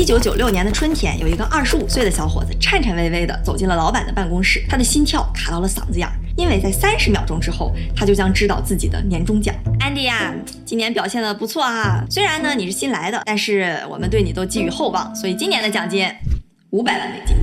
一九九六年的春天，有一个二十五岁的小伙子颤颤巍巍地走进了老板的办公室，他的心跳卡到了嗓子眼儿，因为在三十秒钟之后，他就将知道自己的年终奖。安迪呀，今年表现的不错啊，虽然呢你是新来的，但是我们对你都寄予厚望，所以今年的奖金五百万美金。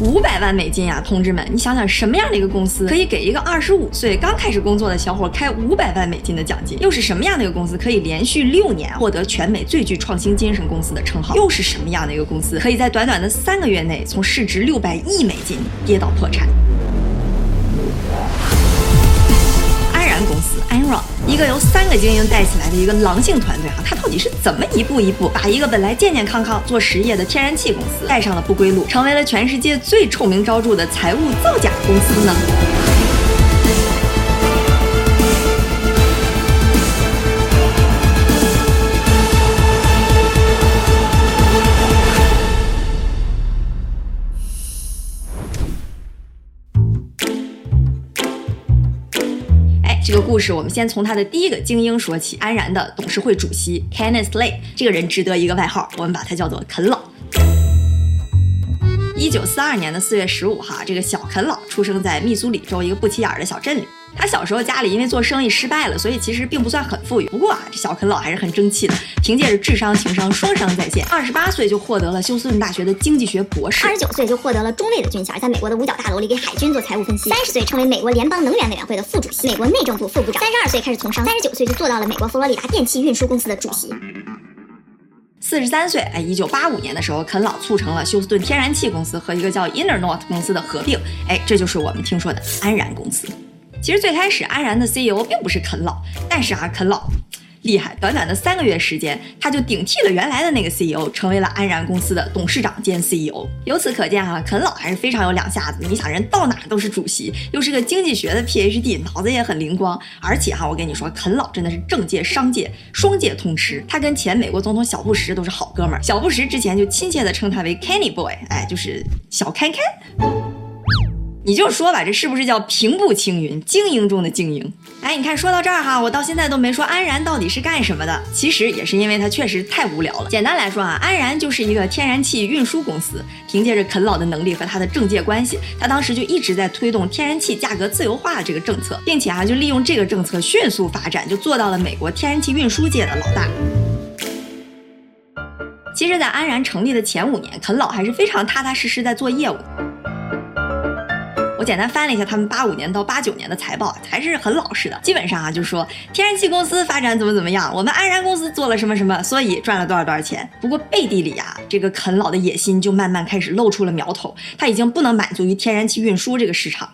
五百万美金呀，同志们，你想想什么样的一个公司可以给一个二十五岁刚开始工作的小伙开五百万美金的奖金？又是什么样的一个公司可以连续六年获得全美最具创新精神公司的称号？又是什么样的一个公司可以在短短的三个月内从市值六百亿美金跌到破产？Era，一个由三个精英带起来的一个狼性团队啊，他到底是怎么一步一步把一个本来健健康康做实业的天然气公司带上了不归路，成为了全世界最臭名昭著的财务造假公司呢？故事，我们先从他的第一个精英说起。安然的董事会主席 Kenneth Lay，这个人值得一个外号，我们把他叫做啃老。一九四二年的四月十五号，这个小啃老出生在密苏里州一个不起眼的小镇里。他小时候家里因为做生意失败了，所以其实并不算很富裕。不过啊，这小啃老还是很争气的，凭借着智商情商双商在线，二十八岁就获得了休斯顿大学的经济学博士，二十九岁就获得了中尉的军衔，在美国的五角大楼里给海军做财务分析，三十岁成为美国联邦能源委员会的副主席，美国内政部副部长，三十二岁开始从商，三十九岁就做到了美国佛罗里达电气运输公司的主席。四十三岁，哎，一九八五年的时候，啃老促成了休斯顿天然气公司和一个叫 Inner North 公司的合并，哎，这就是我们听说的安然公司。其实最开始，安然的 CEO 并不是啃老，但是啊，啃老厉害，短短的三个月时间，他就顶替了原来的那个 CEO，成为了安然公司的董事长兼 CEO。由此可见，哈，啃老还是非常有两下子。你想，人到哪都是主席，又是个经济学的 PhD，脑子也很灵光。而且哈，我跟你说，啃老真的是政界、商界双界通吃。他跟前美国总统小布什都是好哥们儿，小布什之前就亲切地称他为 Kenny Boy，哎，就是小开开。你就说吧，这是不是叫平步青云，精英中的精英？哎，你看，说到这儿哈，我到现在都没说安然到底是干什么的。其实也是因为他确实太无聊了。简单来说啊，安然就是一个天然气运输公司，凭借着啃老的能力和他的政界关系，他当时就一直在推动天然气价格自由化的这个政策，并且啊，就利用这个政策迅速发展，就做到了美国天然气运输界的老大。其实，在安然成立的前五年，啃老还是非常踏踏实实在做业务。简单翻了一下他们八五年到八九年的财报，还是很老实的。基本上啊，就是说天然气公司发展怎么怎么样，我们安然公司做了什么什么，所以赚了多少多少钱。不过背地里啊，这个啃老的野心就慢慢开始露出了苗头，他已经不能满足于天然气运输这个市场。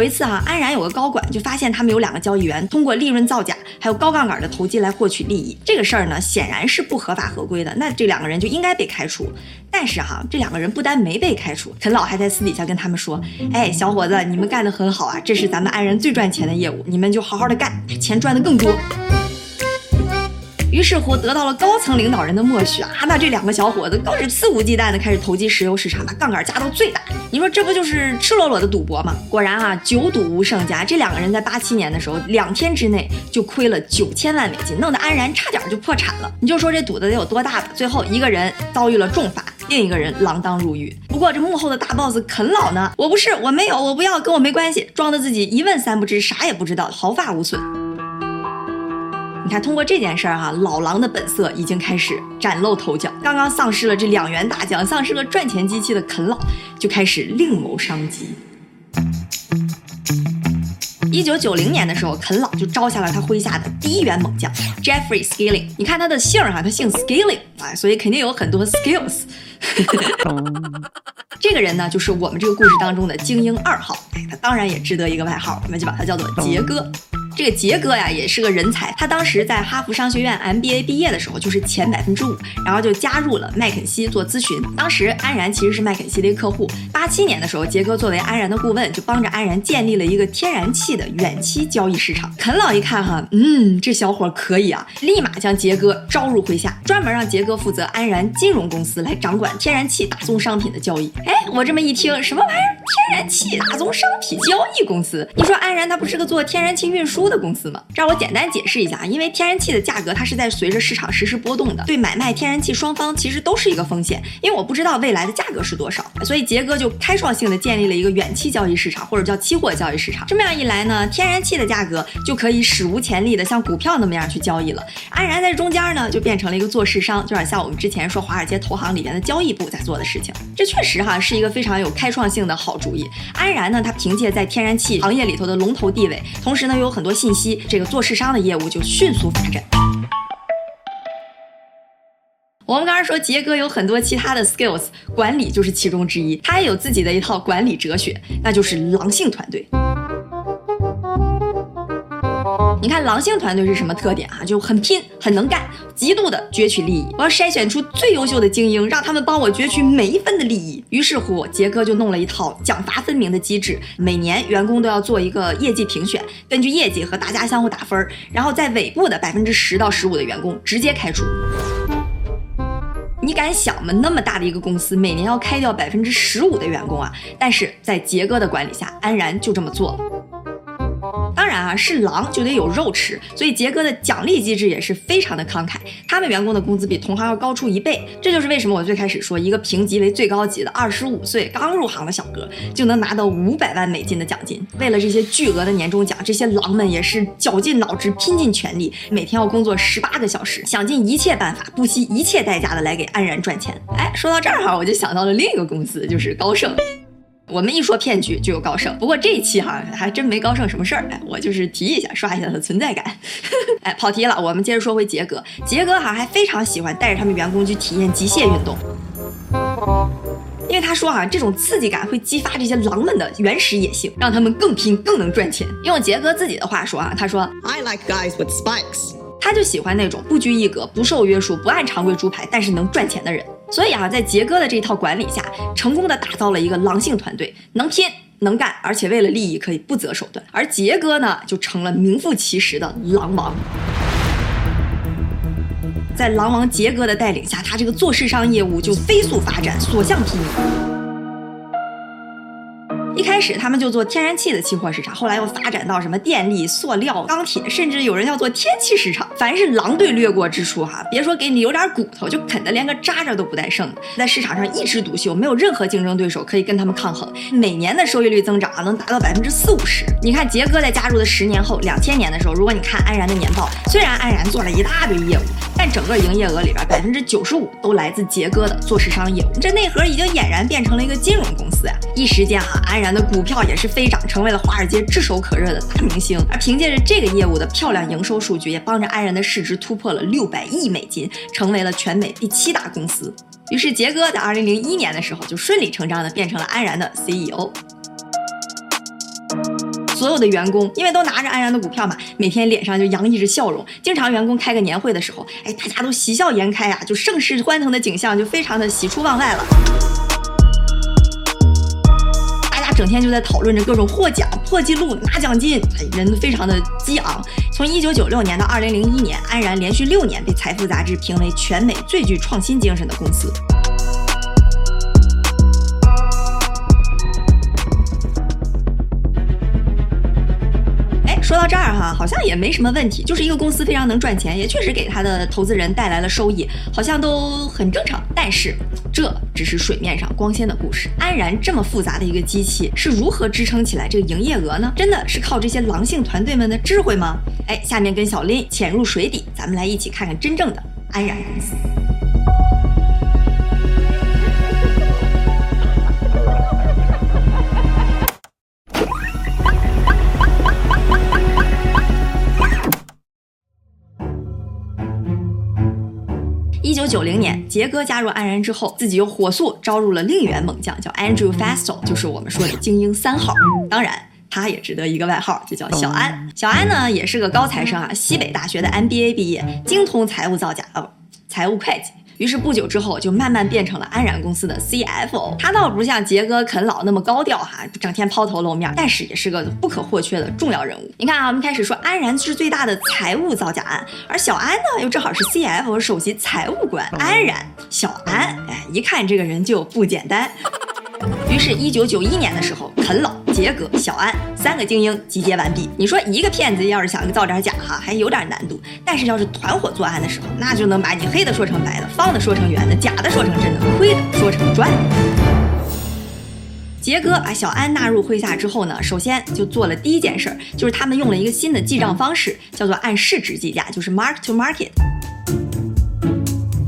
有一次啊，安然有个高管就发现他们有两个交易员通过利润造假，还有高杠杆的投机来获取利益。这个事儿呢，显然是不合法合规的。那这两个人就应该被开除。但是哈，这两个人不但没被开除，陈老还在私底下跟他们说：“哎，小伙子，你们干得很好啊，这是咱们安然最赚钱的业务，你们就好好的干，钱赚得更多。”于是乎，得到了高层领导人的默许啊，那这两个小伙子更是肆无忌惮的开始投机石油市场，把杠杆加到最大。你说这不就是赤裸裸的赌博吗？果然啊，久赌无胜家。这两个人在八七年的时候，两天之内就亏了九千万美金，弄得安然差点就破产了。你就说这赌的得有多大吧？最后一个人遭遇了重罚，另一个人锒铛入狱。不过这幕后的大 boss 啃老呢？我不是，我没有，我不要，跟我没关系，装的自己一问三不知，啥也不知道，毫发无损。你看，通过这件事儿哈，老狼的本色已经开始崭露头角。刚刚丧失了这两员大将，丧失了赚钱机器的啃老，就开始另谋商机。一九九零年的时候，啃老就招下了他麾下的第一员猛将 Jeffrey Skilling。你看他的姓儿哈，他姓 Skilling 啊，所以肯定有很多 skills。这个人呢，就是我们这个故事当中的精英二号。哎，他当然也值得一个外号，我们就把他叫做杰哥。这个杰哥呀，也是个人才。他当时在哈佛商学院 MBA 毕业的时候，就是前百分之五，然后就加入了麦肯锡做咨询。当时安然其实是麦肯锡的一个客户。八七年的时候，杰哥作为安然的顾问，就帮着安然建立了一个天然气的远期交易市场。肯老一看哈，嗯，这小伙可以啊，立马将杰哥招入麾下，专门让杰哥负责安然金融公司来掌管天然气大宗商品的交易。哎，我这么一听，什么玩意儿？天然气大宗商品交易公司。你说安然它不是个做天然气运输的公司吗？这儿我简单解释一下，因为天然气的价格它是在随着市场实时波动的，对买卖天然气双方其实都是一个风险。因为我不知道未来的价格是多少，所以杰哥就开创性的建立了一个远期交易市场，或者叫期货交易市场。这么样一来呢，天然气的价格就可以史无前例的像股票那么样去交易了。安然在中间呢，就变成了一个做市商，就有点像我们之前说华尔街投行里边的交易部在做的事情。这确实哈是一个非常有开创性的好主意。安然呢，它凭借在天然气行业里头的龙头地位，同时呢又有很多信息，这个做市商的业务就迅速发展。我们刚才说杰哥有很多其他的 skills，管理就是其中之一。他也有自己的一套管理哲学，那就是狼性团队。你看狼性团队是什么特点啊？就很拼，很能干，极度的攫取利益。我要筛选出最优秀的精英，让他们帮我攫取每一分的利益。于是乎，杰哥就弄了一套奖罚分明的机制，每年员工都要做一个业绩评选，根据业绩和大家相互打分，然后在尾部的百分之十到十五的员工直接开除。你敢想吗？那么大的一个公司，每年要开掉百分之十五的员工啊！但是在杰哥的管理下，安然就这么做了。当然啊，是狼就得有肉吃，所以杰哥的奖励机制也是非常的慷慨。他们员工的工资比同行要高出一倍，这就是为什么我最开始说一个评级为最高级的二十五岁刚入行的小哥就能拿到五百万美金的奖金。为了这些巨额的年终奖，这些狼们也是绞尽脑汁、拼尽全力，每天要工作十八个小时，想尽一切办法、不惜一切代价的来给安然赚钱。哎，说到这儿哈，我就想到了另一个公司，就是高盛。我们一说骗局就有高盛，不过这一期哈还真没高盛什么事儿，哎，我就是提一下，刷一下他的存在感。哎，跑题了，我们接着说回杰哥。杰哥哈还非常喜欢带着他们员工去体验极限运动，因为他说哈这种刺激感会激发这些狼们的原始野性，让他们更拼更能赚钱。用杰哥自己的话说啊，他说：“I like guys with spikes。”他就喜欢那种不拘一格、不受约束、不按常规出牌，但是能赚钱的人。所以啊，在杰哥的这一套管理下，成功的打造了一个狼性团队，能拼能干，而且为了利益可以不择手段。而杰哥呢，就成了名副其实的狼王。在狼王杰哥的带领下，他这个做市商业务就飞速发展，所向披靡。一开始他们就做天然气的期货市场，后来又发展到什么电力、塑料、钢铁，甚至有人要做天气市场。凡是狼队掠过之处，哈，别说给你留点骨头，就啃得连个渣渣都不带剩的，在市场上一枝独秀，没有任何竞争对手可以跟他们抗衡。每年的收益率增长啊，能达到百分之四五十。你看杰哥在加入的十年后，两千年的时候，如果你看安然的年报，虽然安然做了一大堆业务，但整个营业额里边百分之九十五都来自杰哥的做市商业务，这内核已经俨然变成了一个金融公司呀！一时间哈，安然。的股票也是飞涨，成为了华尔街炙手可热的大明星。而凭借着这个业务的漂亮营收数据，也帮着安然的市值突破了六百亿美金，成为了全美第七大公司。于是杰哥在二零零一年的时候就顺理成章的变成了安然的 CEO。所有的员工因为都拿着安然的股票嘛，每天脸上就洋溢着笑容。经常员工开个年会的时候，哎，大家都喜笑颜开啊，就盛世欢腾的景象就非常的喜出望外了。整天就在讨论着各种获奖、破纪录、拿奖金，人都非常的激昂。从一九九六年到二零零一年，安然连续六年被《财富》杂志评为全美最具创新精神的公司。说到这儿哈，好像也没什么问题，就是一个公司非常能赚钱，也确实给他的投资人带来了收益，好像都很正常。但是这只是水面上光鲜的故事。安然这么复杂的一个机器是如何支撑起来这个营业额呢？真的是靠这些狼性团队们的智慧吗？哎，下面跟小林潜入水底，咱们来一起看看真正的安然公司。九零年，杰哥加入安然之后，自己又火速招入了另一员猛将，叫 Andrew Fastow，就是我们说的精英三号。当然，他也值得一个外号，就叫小安。小安呢，也是个高材生啊，西北大学的 MBA 毕业，精通财务造假哦，财务会计。于是不久之后，就慢慢变成了安然公司的 CFO。他倒不像杰哥啃老那么高调哈，整天抛头露面，但是也是个不可或缺的重要人物。你看啊，我们开始说安然是最大的财务造假案，而小安呢，又正好是 CFO 首席财务官。安然，小安，哎，一看这个人就不简单。于是，一九九一年的时候，啃老。杰哥、小安三个精英集结完毕。你说一个骗子要是想造点假哈，还有点难度；但是要是团伙作案的时候，那就能把你黑的说成白的，方的说成圆的，假的说成真的，亏的说成赚。杰哥把小安纳入麾下之后呢，首先就做了第一件事儿，就是他们用了一个新的记账方式，叫做按市值计价，就是 mark to market。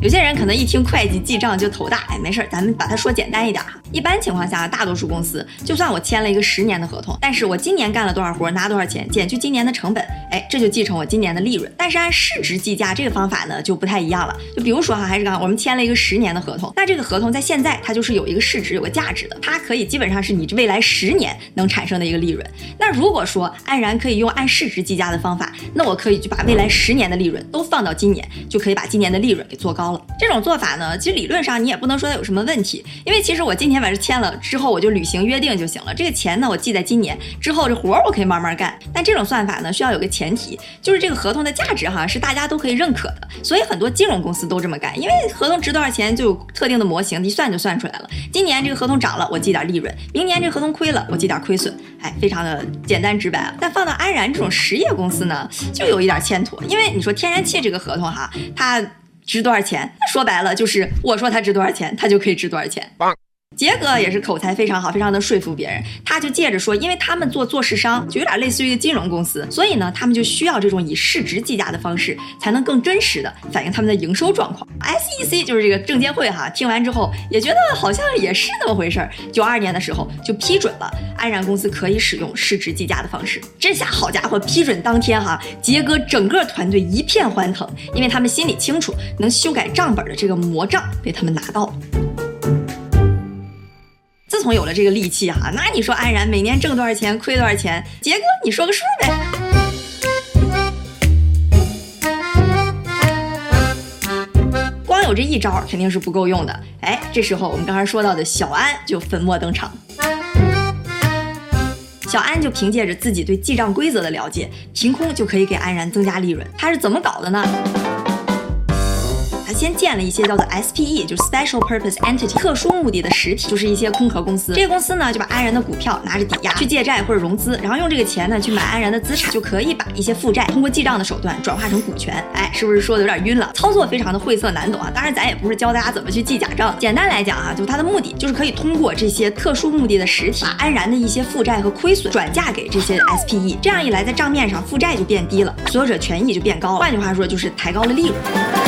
有些人可能一听会计记账就头大，哎，没事儿，咱们把它说简单一点哈。一般情况下，大多数公司就算我签了一个十年的合同，但是我今年干了多少活，拿多少钱，减去今年的成本，哎，这就继承我今年的利润。但是按市值计价这个方法呢，就不太一样了。就比如说哈，还是刚我们签了一个十年的合同，那这个合同在现在它就是有一个市值、有个价值的，它可以基本上是你未来十年能产生的一个利润。那如果说安然可以用按市值计价的方法，那我可以就把未来十年的利润都放到今年，就可以把今年的利润给做高了。这种做法呢，其实理论上你也不能说它有什么问题，因为其实我今天把这签了之后，我就履行约定就行了。这个钱呢，我记在今年之后，这活儿我可以慢慢干。但这种算法呢，需要有个前提，就是这个合同的价值哈是大家都可以认可的。所以很多金融公司都这么干，因为合同值多少钱就有特定的模型，一算就算出来了。今年这个合同涨了，我记点利润；明年这个合同亏了，我记点亏损。哎，非常的简单直白。但放到安然这种实业公司呢，就有一点欠妥，因为你说天然气这个合同哈，它。值多少钱？那说白了就是我说它值多少钱，它就可以值多少钱。杰哥也是口才非常好，非常的说服别人。他就借着说，因为他们做做市商，就有点类似于金融公司，所以呢，他们就需要这种以市值计价的方式，才能更真实的反映他们的营收状况。SEC 就是这个证监会哈，听完之后也觉得好像也是那么回事儿。九二年的时候就批准了安然公司可以使用市值计价的方式。这下好家伙，批准当天哈，杰哥整个团队一片欢腾，因为他们心里清楚，能修改账本的这个魔杖被他们拿到了。自从有了这个利器哈，那你说安然每年挣多少钱，亏多少钱？杰哥，你说个数呗。光有这一招肯定是不够用的。哎，这时候我们刚才说到的小安就粉墨登场。小安就凭借着自己对记账规则的了解，凭空就可以给安然增加利润。他是怎么搞的呢？先建了一些叫做 SPE，就是 Special Purpose Entity，特殊目的的实体，就是一些空壳公司。这些公司呢，就把安然的股票拿着抵押去借债或者融资，然后用这个钱呢去买安然的资产，就可以把一些负债通过记账的手段转化成股权。哎，是不是说的有点晕了？操作非常的晦涩难懂啊！当然，咱也不是教大家怎么去记假账。简单来讲啊，就它的目的就是可以通过这些特殊目的的实体，把安然的一些负债和亏损转嫁给这些 SPE。这样一来，在账面上负债就变低了，所有者权益就变高了。换句话说，就是抬高了利润。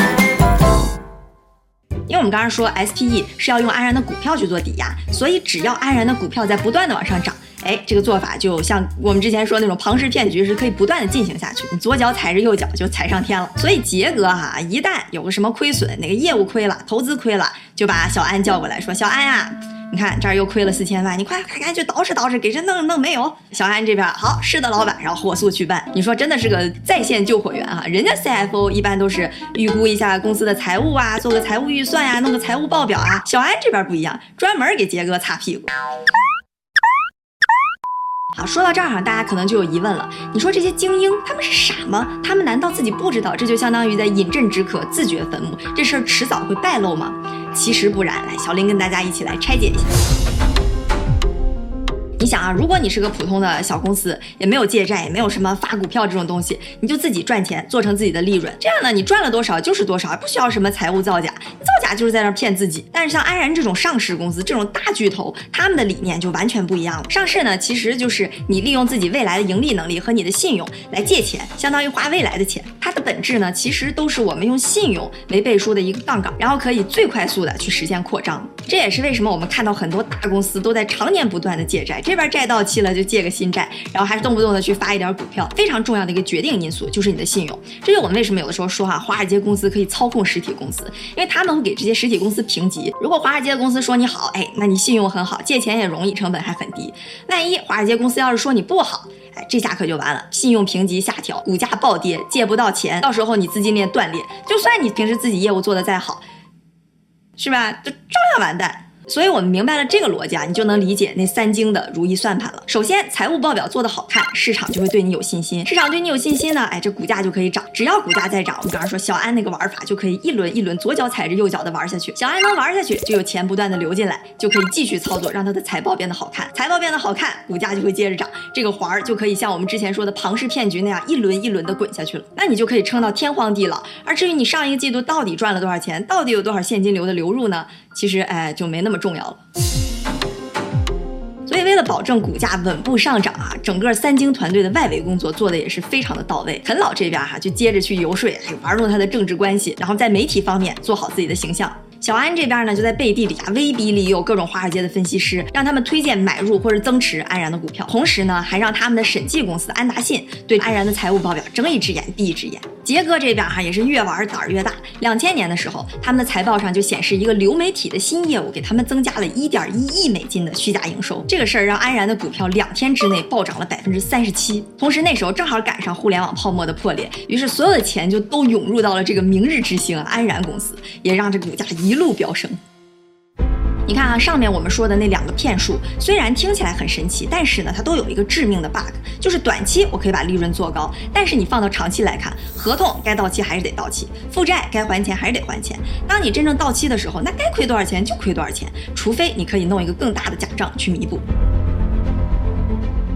因为我们刚刚说 SPE 是要用安然的股票去做抵押，所以只要安然的股票在不断的往上涨，哎，这个做法就像我们之前说那种庞氏骗局是可以不断的进行下去，你左脚踩着右脚就踩上天了。所以杰哥哈，一旦有个什么亏损，哪个业务亏了，投资亏了，就把小安叫过来说，小安呀。你看这儿又亏了四千万，你快快赶紧去捯饬捯饬，给这弄弄没有？小安这边好，是的，老板，然后火速去办。你说真的是个在线救火员啊！人家 CFO 一般都是预估一下公司的财务啊，做个财务预算呀，弄个财务报表啊。小安这边不一样，专门给杰哥擦屁股。好，说到这儿哈，大家可能就有疑问了。你说这些精英他们是傻吗？他们难道自己不知道这就相当于在饮鸩止渴、自掘坟墓？这事儿迟早会败露吗？其实不然。来，小林跟大家一起来拆解一下。你想啊，如果你是个普通的小公司，也没有借债，也没有什么发股票这种东西，你就自己赚钱，做成自己的利润，这样呢，你赚了多少就是多少，不需要什么财务造假，造假就是在那骗自己。但是像安然这种上市公司，这种大巨头，他们的理念就完全不一样了。上市呢，其实就是你利用自己未来的盈利能力和你的信用来借钱，相当于花未来的钱。它的本质呢，其实都是我们用信用为背书的一个杠杆，然后可以最快速的去实现扩张。这也是为什么我们看到很多大公司都在常年不断的借债。这边债到期了就借个新债，然后还是动不动的去发一点股票，非常重要的一个决定因素就是你的信用。这就我们为什么有的时候说哈，华尔街公司可以操控实体公司，因为他们会给这些实体公司评级。如果华尔街的公司说你好，哎，那你信用很好，借钱也容易，成本还很低。万一华尔街公司要是说你不好，哎，这下可就完了，信用评级下调，股价暴跌，借不到钱，到时候你资金链断裂，就算你平时自己业务做得再好，是吧？就照样完蛋。所以我们明白了这个逻辑啊，你就能理解那三精的如意算盘了。首先，财务报表做得好看，市场就会对你有信心。市场对你有信心呢，哎，这股价就可以涨。只要股价在涨，我们比方说小安那个玩法就可以一轮一轮左脚踩着右脚的玩下去。小安能玩下去，就有钱不断的流进来，就可以继续操作，让他的财报变得好看。财报变得好看，股价就会接着涨，这个环儿就可以像我们之前说的庞氏骗局那样一轮一轮的滚下去了。那你就可以撑到天荒地老。而至于你上一个季度到底赚了多少钱，到底有多少现金流的流入呢？其实，哎，就没那么重要了。所以，为了保证股价稳步上涨啊，整个三精团队的外围工作做的也是非常的到位。陈老这边哈，就接着去游说，玩弄他的政治关系，然后在媒体方面做好自己的形象。小安这边呢，就在背地里啊威逼利诱各种华尔街的分析师，让他们推荐买入或者增持安然的股票，同时呢，还让他们的审计公司安达信对安然的财务报表睁一只眼闭一只眼。杰哥这边哈也是越玩胆儿越大。两千年的时候，他们的财报上就显示一个流媒体的新业务给他们增加了一点一亿美金的虚假营收。这个事儿让安然的股票两天之内暴涨了百分之三十七。同时那时候正好赶上互联网泡沫的破裂，于是所有的钱就都涌入到了这个明日之星安然公司，也让这股价一路飙升。你看啊，上面我们说的那两个骗术，虽然听起来很神奇，但是呢，它都有一个致命的 bug，就是短期我可以把利润做高，但是你放到长期来看，合同该到期还是得到期，负债该还钱还是得还钱。当你真正到期的时候，那该亏多少钱就亏多少钱，除非你可以弄一个更大的假账去弥补。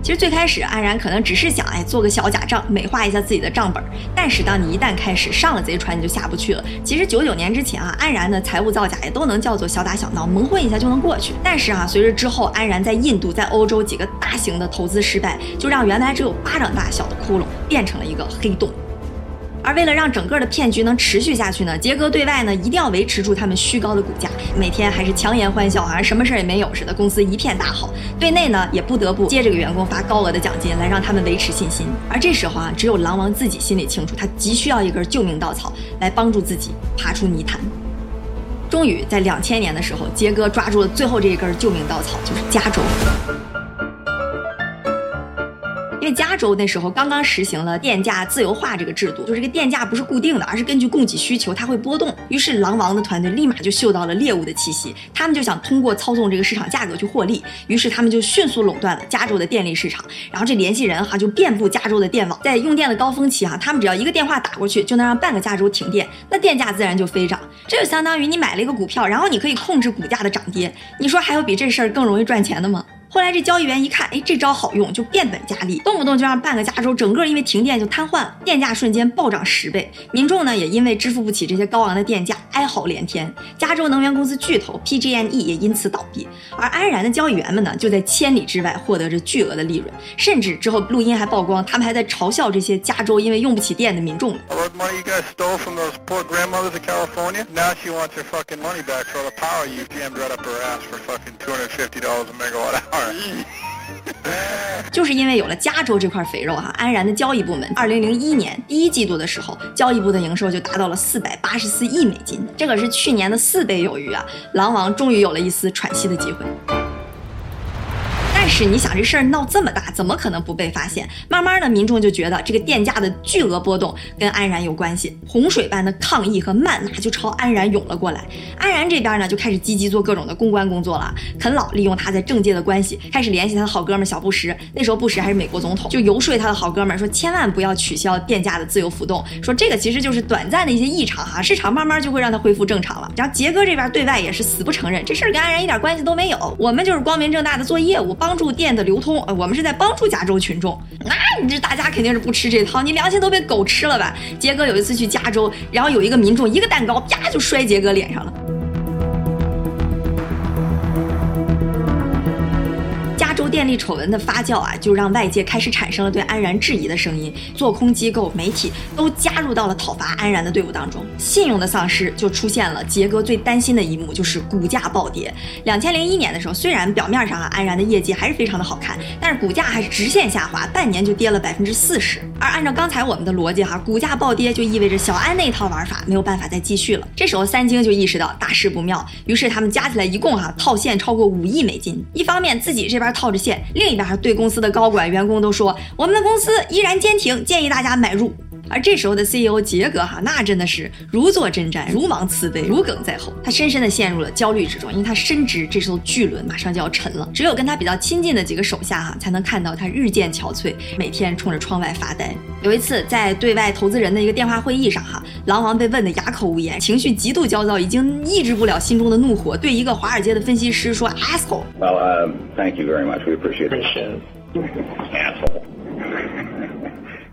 其实最开始安然可能只是想哎做个小假账，美化一下自己的账本。但是当你一旦开始上了贼船，你就下不去了。其实九九年之前啊，安然的财务造假也都能叫做小打小闹，蒙混一下就能过去。但是啊，随着之后安然在印度、在欧洲几个大型的投资失败，就让原来只有巴掌大小的窟窿变成了一个黑洞。而为了让整个的骗局能持续下去呢，杰哥对外呢一定要维持住他们虚高的股价，每天还是强颜欢笑，好像什么事儿也没有似的，公司一片大好。对内呢也不得不接这个员工发高额的奖金来让他们维持信心。而这时候啊，只有狼王自己心里清楚，他急需要一根救命稻草来帮助自己爬出泥潭。终于在两千年的时候，杰哥抓住了最后这一根救命稻草，就是加州。加州那时候刚刚实行了电价自由化这个制度，就这个电价不是固定的，而是根据供给需求它会波动。于是狼王的团队立马就嗅到了猎物的气息，他们就想通过操纵这个市场价格去获利。于是他们就迅速垄断了加州的电力市场。然后这联系人哈就遍布加州的电网，在用电的高峰期哈，他们只要一个电话打过去，就能让半个加州停电，那电价自然就飞涨。这就相当于你买了一个股票，然后你可以控制股价的涨跌。你说还有比这事儿更容易赚钱的吗？后来这交易员一看，哎，这招好用，就变本加厉，动不动就让半个加州整个因为停电就瘫痪了，电价瞬间暴涨十倍，民众呢也因为支付不起这些高昂的电价，哀嚎连天。加州能源公司巨头 PG&E 也因此倒闭，而安然的交易员们呢，就在千里之外获得着巨额的利润，甚至之后录音还曝光，他们还在嘲笑这些加州因为用不起电的民众呢。Right up her ass for fucking $250 a megawatt hour.。就是因为有了加州这块肥肉哈，安然的交易部门，二零零一年第一季度的时候，交易部的营收就达到了四百八十四亿美金，这可是去年的四倍有余啊！狼王终于有了一丝喘息的机会。是，你想这事儿闹这么大，怎么可能不被发现？慢慢的，民众就觉得这个电价的巨额波动跟安然有关系，洪水般的抗议和谩骂就朝安然涌了过来。安然这边呢，就开始积极做各种的公关工作了。肯老利用他在政界的关系，开始联系他的好哥们小布什，那时候布什还是美国总统，就游说他的好哥们说，千万不要取消电价的自由浮动，说这个其实就是短暂的一些异常哈，市场慢慢就会让它恢复正常了。然后杰哥这边对外也是死不承认这事儿跟安然一点关系都没有，我们就是光明正大的做业务，帮。住店的流通，呃，我们是在帮助加州群众。那你这大家肯定是不吃这套，你良心都被狗吃了吧？杰哥有一次去加州，然后有一个民众一个蛋糕啪就摔杰哥脸上了。电力丑闻的发酵啊，就让外界开始产生了对安然质疑的声音，做空机构、媒体都加入到了讨伐安然的队伍当中，信用的丧失就出现了。杰哥最担心的一幕就是股价暴跌。两千零一年的时候，虽然表面上啊安然的业绩还是非常的好看，但是股价还是直线下滑，半年就跌了百分之四十。而按照刚才我们的逻辑哈，股价暴跌就意味着小安那套玩法没有办法再继续了。这时候三精就意识到大事不妙，于是他们加起来一共哈套现超过五亿美金。一方面自己这边套着。现另一边对公司的高管、员工都说，我们的公司依然坚挺，建议大家买入。而这时候的 CEO 杰格哈，那真的是如坐针毡，如芒刺背，如鲠在喉。他深深的陷入了焦虑之中，因为他深知这艘巨轮马上就要沉了。只有跟他比较亲近的几个手下哈，才能看到他日渐憔悴，每天冲着窗外发呆。有一次在对外投资人的一个电话会议上哈，狼王被问得哑口无言，情绪极度焦躁，已经抑制不了心中的怒火，对一个华尔街的分析师说：“asshole。” Well, uh, thank you very much. We appreciate it.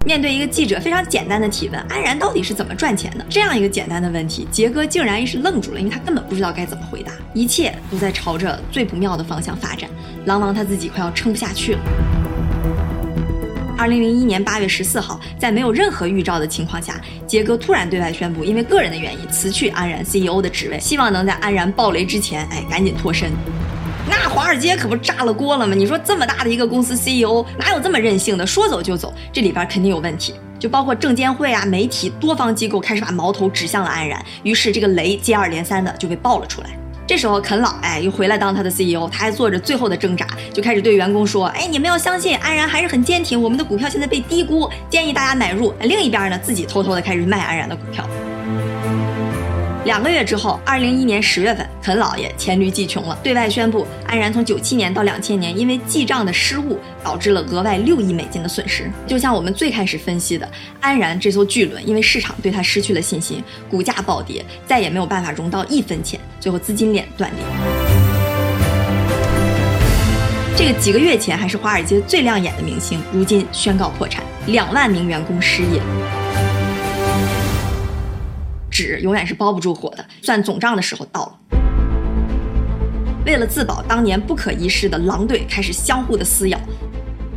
面对一个记者非常简单的提问，安然到底是怎么赚钱的？这样一个简单的问题，杰哥竟然一时愣住了，因为他根本不知道该怎么回答。一切都在朝着最不妙的方向发展，狼王他自己快要撑不下去了。二零零一年八月十四号，在没有任何预兆的情况下，杰哥突然对外宣布，因为个人的原因辞去安然 CEO 的职位，希望能在安然暴雷之前，哎，赶紧脱身。那华尔街可不炸了锅了吗？你说这么大的一个公司 CEO 哪有这么任性的，说走就走？这里边肯定有问题，就包括证监会啊、媒体、多方机构开始把矛头指向了安然，于是这个雷接二连三的就被爆了出来。这时候肯老哎又回来当他的 CEO，他还做着最后的挣扎，就开始对员工说：“哎，你们要相信安然还是很坚挺，我们的股票现在被低估，建议大家买入。”另一边呢，自己偷偷的开始卖安然的股票。两个月之后，二零一年十月份，肯老爷黔驴技穷了，对外宣布安然从九七年到两千年，因为记账的失误，导致了额外六亿美金的损失。就像我们最开始分析的，安然这艘巨轮，因为市场对它失去了信心，股价暴跌，再也没有办法融到一分钱，最后资金链断裂。这个几个月前还是华尔街最亮眼的明星，如今宣告破产，两万名员工失业。纸永远是包不住火的，算总账的时候到了。为了自保，当年不可一世的狼队开始相互的撕咬。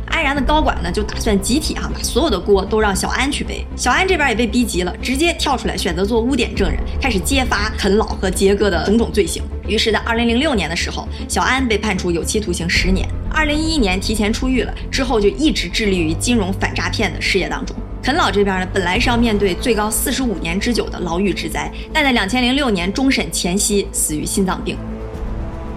安然的高管呢，就打算集体哈把所有的锅都让小安去背。小安这边也被逼急了，直接跳出来选择做污点证人，开始揭发啃老和杰哥的种种罪行。于是，在二零零六年的时候，小安被判处有期徒刑十年。二零一一年提前出狱了，之后就一直致力于金融反诈骗的事业当中。肯老这边呢，本来是要面对最高四十五年之久的牢狱之灾，但在两千零六年终审前夕死于心脏病。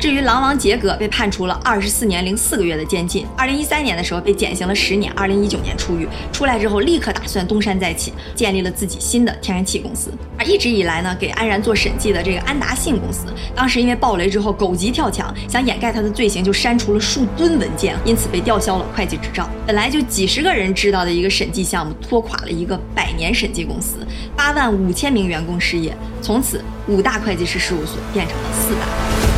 至于狼王杰格被判处了二十四年零四个月的监禁，二零一三年的时候被减刑了十年，二零一九年出狱，出来之后立刻打算东山再起，建立了自己新的天然气公司。而一直以来呢，给安然做审计的这个安达信公司，当时因为暴雷之后狗急跳墙，想掩盖他的罪行，就删除了数吨文件，因此被吊销了会计执照。本来就几十个人知道的一个审计项目，拖垮了一个百年审计公司，八万五千名员工失业，从此五大会计师事务所变成了四大。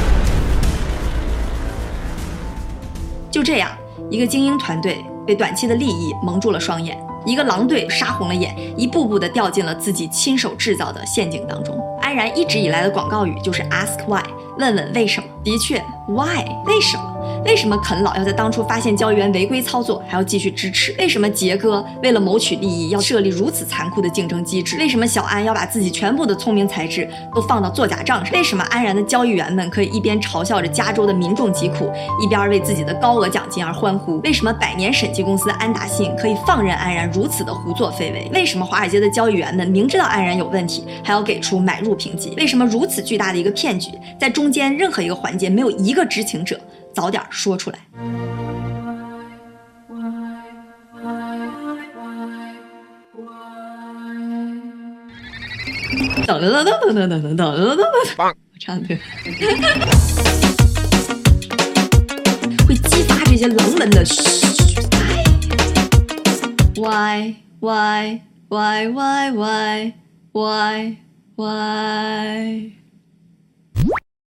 就这样，一个精英团队被短期的利益蒙住了双眼，一个狼队杀红了眼，一步步的掉进了自己亲手制造的陷阱当中。安然一直以来的广告语就是 Ask Why，问问为什么。的确，Why？为什么？为什么肯老要在当初发现交易员违规操作还要继续支持？为什么杰哥为了谋取利益要设立如此残酷的竞争机制？为什么小安要把自己全部的聪明才智都放到做假账上？为什么安然的交易员们可以一边嘲笑着加州的民众疾苦，一边为自己的高额奖金而欢呼？为什么百年审计公司安达信可以放任安然如此的胡作非为？为什么华尔街的交易员们明知道安然有问题还要给出买入评级？为什么如此巨大的一个骗局，在中间任何一个环节没有一个知情者？早点说出来。噔噔噔噔噔噔噔噔噔噔噔，我唱的对，会激发这些狼人的。Why why why why why why why